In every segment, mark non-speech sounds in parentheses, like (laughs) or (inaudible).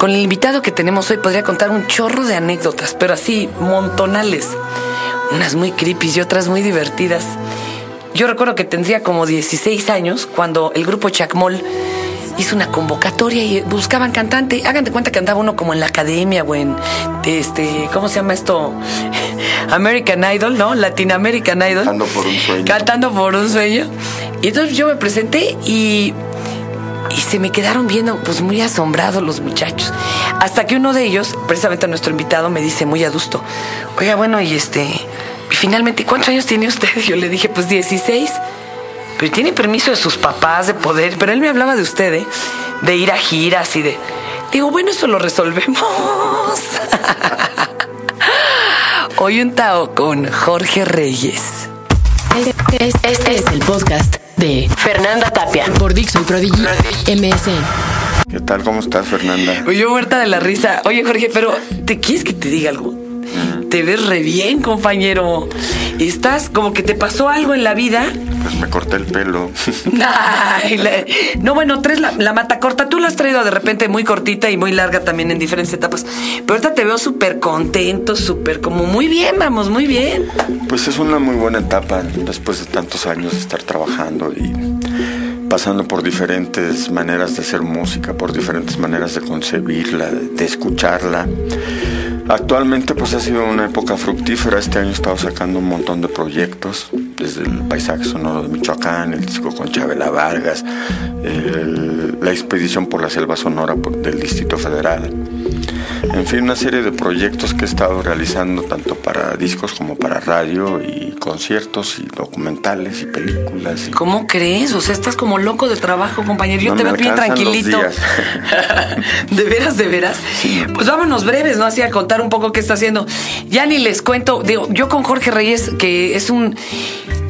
Con el invitado que tenemos hoy podría contar un chorro de anécdotas, pero así, montonales. Unas muy creepy y otras muy divertidas. Yo recuerdo que tendría como 16 años cuando el grupo Chacmol hizo una convocatoria y buscaban cantante. Hagan de cuenta que andaba uno como en la academia o en este, ¿cómo se llama esto? (laughs) American Idol, ¿no? Latin American Idol. Cantando por un sueño. Cantando por un sueño. Y entonces yo me presenté y, y se me quedaron viendo pues muy asombrados los muchachos. Hasta que uno de ellos, precisamente nuestro invitado, me dice muy adusto, oiga, bueno, y este, y finalmente, ¿cuántos años tiene usted? (laughs) Yo le dije, pues 16. Pero tiene permiso de sus papás de poder. Pero él me hablaba de usted, ¿eh? De ir a giras y de. Digo, bueno, eso lo resolvemos. (laughs) Hoy un Tao con Jorge Reyes. Este, es, este es el podcast de Fernanda Tapia por Dixon Prodigy MSN. ¿Qué tal? ¿Cómo estás, Fernanda? Oye, yo muerta de la risa. Oye, Jorge, pero ¿te quieres que te diga algo? Te ves re bien, compañero. Estás como que te pasó algo en la vida. Pues me corté el pelo. (laughs) Ay, la- no, bueno, tres la, la mata corta. Tú la has traído de repente muy cortita y muy larga también en diferentes etapas. Pero ahorita te veo súper contento, súper como muy bien, vamos, muy bien. Pues es una muy buena etapa después de tantos años de estar trabajando y pasando por diferentes maneras de hacer música, por diferentes maneras de concebirla, de, de escucharla. Actualmente pues ha sido una época fructífera. Este año he estado sacando un montón de proyectos, desde el paisaje sonoro de Michoacán, el disco con Chabela Vargas, la expedición por la selva sonora del Distrito Federal. En fin, una serie de proyectos que he estado realizando tanto para discos como para radio y conciertos y documentales y películas. y- ¿Cómo crees? O sea, estás como loco de trabajo, compañero. Yo No te veo bien los tranquilito. días. (laughs) de veras, de veras. Pues vámonos breves, ¿no? Así a contar un poco qué está haciendo. Ya ni les cuento. Digo, yo con Jorge Reyes, que es un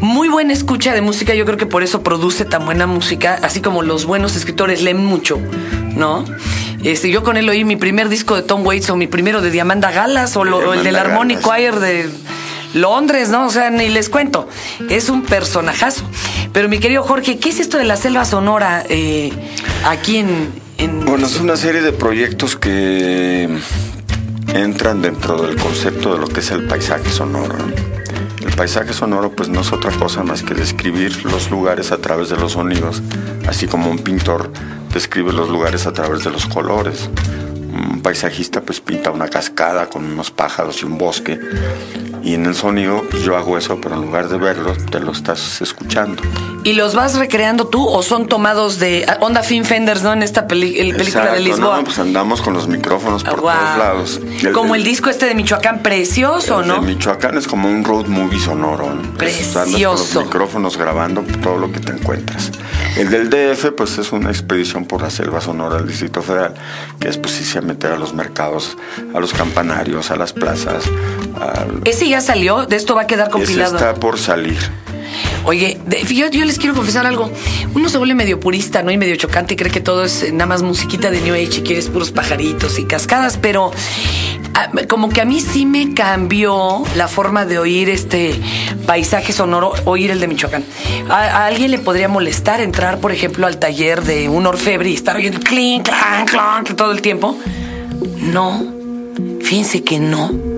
muy buen escucha de música, yo creo que por eso produce tan buena música, así como los buenos escritores leen mucho, ¿no? Este, yo con él oí mi primer disco de Tom Waits o mi primero de Diamanda Galas o, lo- o el del Galas. Choir de Londres, ¿no? O sea, ni les cuento. Es un personajazo. Pero mi querido Jorge, ¿qué es esto de la selva sonora eh, aquí en, en- Bueno, es una serie de proyectos que entran dentro del concepto de lo que es el paisaje sonoro. ¿no? El paisaje sonoro pues no es otra cosa más que describir los lugares a través de los sonidos, así como un pintor describe los lugares a través de los colores. Un paisajista pues pinta una cascada con unos pájaros y un bosque. Y en el sonido pues, yo hago eso, pero en lugar de verlo, te lo estás escuchando. ¿Y los vas recreando tú o son tomados de ah, Onda Film Fenders, ¿no? En esta peli- el película de Exacto, Lisboa. no, pues andamos con los micrófonos por Ah, Guau. todos lados. Como el de- disco este de Michoacán, precioso, el ¿no? de Michoacán es como un road movie sonoro. ¿no? Andas con Precioso. los micrófonos grabando todo lo que te encuentras. El del DF, pues es una expedición por la selva sonora del Distrito Federal, que es pues a meter a los mercados, a los campanarios, a las plazas. al- Ese ya salió, de esto va a quedar Ese compilado. está por salir. Oye, yo, les quiero confesar algo. Uno se vuelve medio purista, ¿no? Y medio chocante y cree que todo es eh, nada más musiquita de New Age y quieres puros pajaritos y cascadas, pero ah, como que a mí sí me cambió la forma de oír este paisaje sonoro, oír el de Michoacán. A, alguien le podría molestar entrar, por ejemplo, al taller de un orfebre y estar oyendo clink, clank, clank todo el tiempo. No, fíjense que no.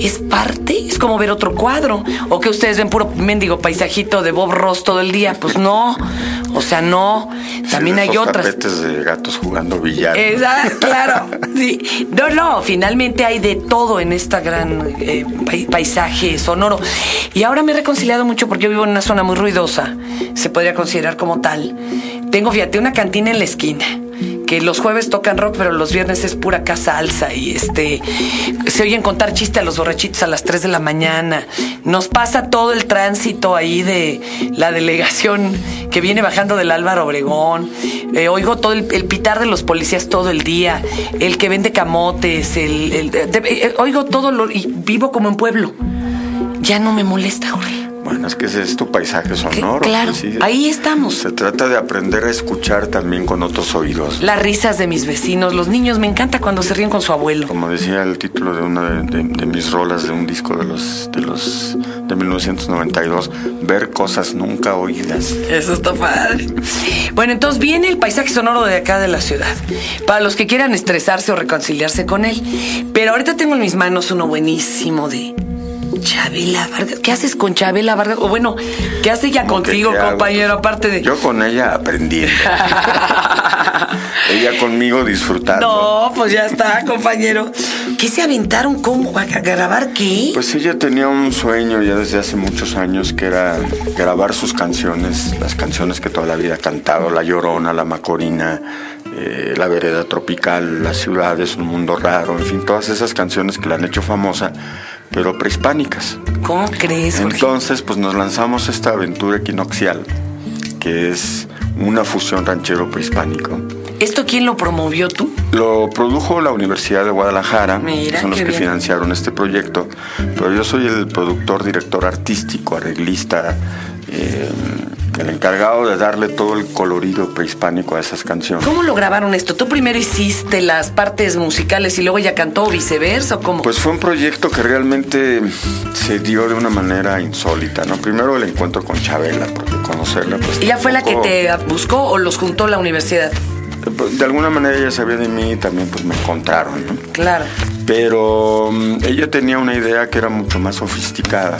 Es parte, es como ver otro cuadro. O que ustedes ven puro mendigo paisajito de Bob Ross todo el día. Pues no. O sea, no. También Sí, hay esos otras. tapetes de gatos jugando billar. Esa, claro. Sí. No, no, finalmente hay de todo en esta gran eh, pai- paisaje sonoro. Y ahora me he reconciliado mucho porque yo vivo en una zona muy ruidosa. Se podría considerar como tal. Tengo, fíjate, una cantina en la esquina. Que los jueves tocan rock, pero los viernes es pura casa alza. Y este. Se oyen contar chistes a los borrachitos a las 3 de la mañana. Nos pasa todo el tránsito ahí de la delegación que viene bajando del Álvaro Obregón. Eh, oigo todo el, pitar de los policías todo el día. El que vende camotes. El, eh, oigo todo lo. Y vivo como en pueblo. Ya no me molesta. Bueno, es que ese es tu paisaje sonoro. Claro, sí. ahí estamos. Se trata de aprender a escuchar también con otros oídos. Las risas de mis vecinos, los niños, me encanta cuando se ríen con su abuelo. Como decía el título de una de, de- de mis rolas de un disco de los de los de 1992, ver cosas nunca oídas. Eso está padre. Bueno, entonces viene el paisaje sonoro de acá de la ciudad. Para los que quieran estresarse o reconciliarse con él. Pero ahorita tengo en mis manos uno buenísimo de Chabela Vargas. ¿Qué haces con Chabela Vargas? O bueno, ¿qué hace ella contigo, compañero? Aparte de. Yo con ella aprendiendo. (laughs) ella conmigo disfrutando. No, pues ya está, compañero. ¿Qué se aventaron? ¿Cómo? ¿A grabar qué? Pues ella tenía un sueño ya desde hace muchos años que era grabar sus canciones, las canciones que toda la vida ha cantado, La Llorona, La Macorina, eh, La Vereda Tropical, Las Ciudades, Un Mundo Raro, en fin, todas esas canciones que la han hecho famosa, pero prehispánicas. ¿Cómo crees, Jorge? Entonces, pues nos lanzamos esta aventura equinoccial, que es una fusión ranchero prehispánico. ¿Esto quién lo promovió tú? Lo produjo la Universidad de Guadalajara, Mira, son los que bien. financiaron este proyecto, pero yo soy el productor, director artístico, arreglista, eh, el encargado de darle todo el colorido prehispánico a esas canciones. ¿Cómo lo grabaron esto? ¿Tú primero hiciste las partes musicales y luego ella cantó o viceversa o cómo? Pues fue un proyecto que realmente se dio de una manera insólita, ¿no? Primero el encuentro con Chabela, porque conocerla pues... ¿Ella fue la que te buscó o los juntó la universidad? De alguna manera ella sabía de mí y también pues me encontraron, ¿no? Claro. Pero mm, ella tenía una idea que era mucho más sofisticada.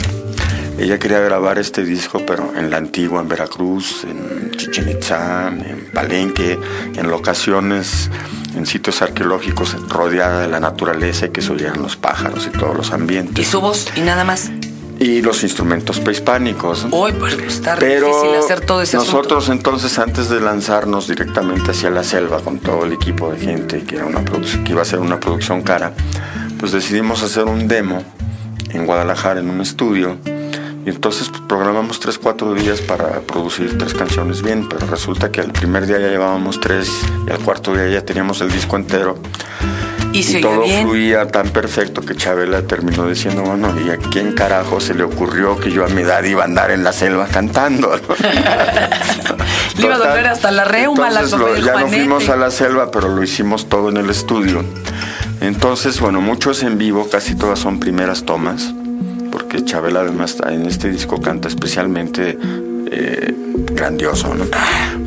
Ella quería grabar este disco, pero en la antigua, en Veracruz, en Chichen Itzá, en Palenque, en locaciones, en sitios arqueológicos, rodeada de la naturaleza y que se los pájaros y todos los Y ambientes. su voz y nada más. Y los instrumentos prehispánicos. Hoy pues está Pero difícil hacer todo ese asunto. nosotros entonces antes de lanzarnos directamente hacia la selva con todo el equipo de gente que era una que iba a ser una producción cara, pues decidimos hacer un demo en Guadalajara en un estudio y entonces pues, programamos tres cuatro días para producir tres canciones bien, pero resulta que el primer día ya llevábamos tres y al cuarto día ya teníamos el disco entero Y todo bien. fluía tan perfecto que Chabela terminó diciendo, bueno, ¿y a quién carajo se le ocurrió que yo a mi edad iba a andar en la selva cantando? no?" (laughs) Le iba a doler hasta la reuma, la lo- Ya no fuimos a la selva, pero lo hicimos todo en el estudio. Entonces, bueno, muchos en vivo, casi todas son primeras tomas, porque Chabela además en este disco canta especialmente eh, grandioso, ¿no?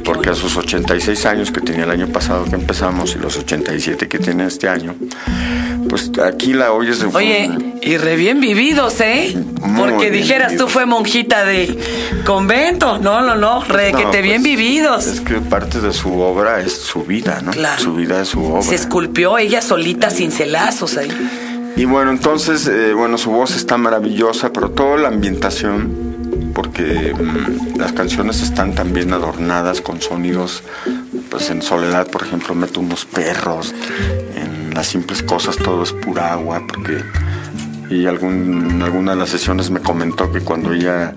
Porque a sus 86 años que tenía el año pasado que empezamos y los 87 que tiene este año, pues aquí la oyes de Oye, y re bien vividos, ¿eh? Muy Porque dijeras, tú fue monjita de convento. No, no, no, re No, que te pues, bien vividos. Es que parte de su obra es su vida, ¿no? Claro. Su vida es su obra. Se esculpió ella solita sin celazos ahí. Y bueno, entonces, eh, bueno, su voz está maravillosa, pero toda la ambientación, porque mm, las canciones están también adornadas con sonidos, pues en Soledad, por ejemplo, meto unos perros, en las simples cosas todo es pura agua, porque... Y algún, en alguna de las sesiones me comentó que cuando ella,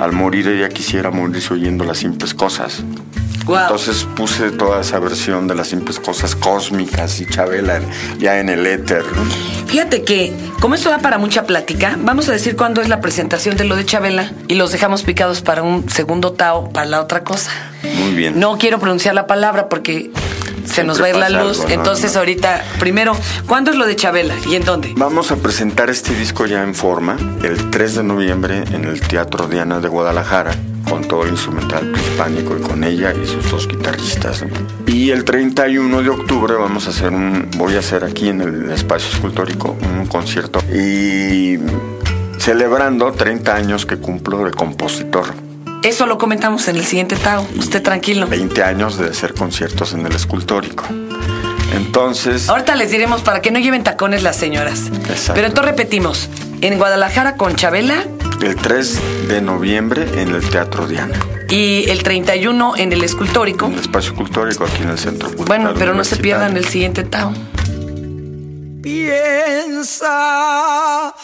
al morir, ella quisiera morirse oyendo las simples cosas. Entonces puse toda esa versión de las simples cosas cósmicas y Chabela ya en el éter. ¿no? Fíjate que, como esto da para mucha plática, vamos a decir cuándo es la presentación de lo de Chabela y los dejamos picados para un segundo Tao, para la otra cosa. Muy bien. No quiero pronunciar la palabra porque se nos va a ir la luz. algo, ¿no? Entonces, No. ahorita, primero, ¿cuándo es lo de Chabela y en dónde? Vamos a presentar este disco ya en forma el 3 de noviembre en el Teatro Diana de Guadalajara con todo el instrumental prehispánico y con ella y sus dos guitarristas. Y el 31 de octubre vamos a hacer un, voy a hacer aquí en el espacio escultórico un concierto y celebrando 30 años que cumplo de compositor. Eso lo comentamos en el siguiente Tao. Usted tranquilo. 20 años de hacer conciertos en el escultórico. Entonces, Ahorita les diremos para que no lleven tacones las señoras. Exacto. Pero entonces repetimos. En Guadalajara con Chabela el 3 de noviembre en el Teatro Diana. y el 31 en el escultórico. En el espacio cultórico aquí en el Centro Cultural Bueno, pero no se pierdan el siguiente Tao. piensa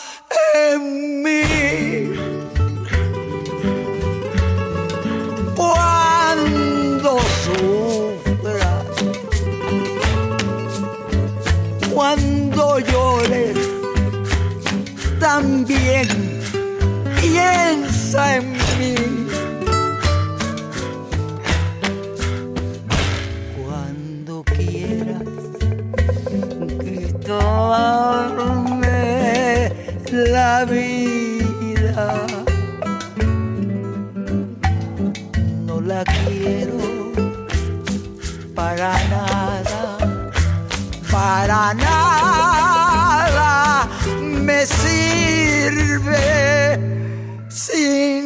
en mí. Cuando quitarme la vida, no la quiero para nada, para nada me sirve sin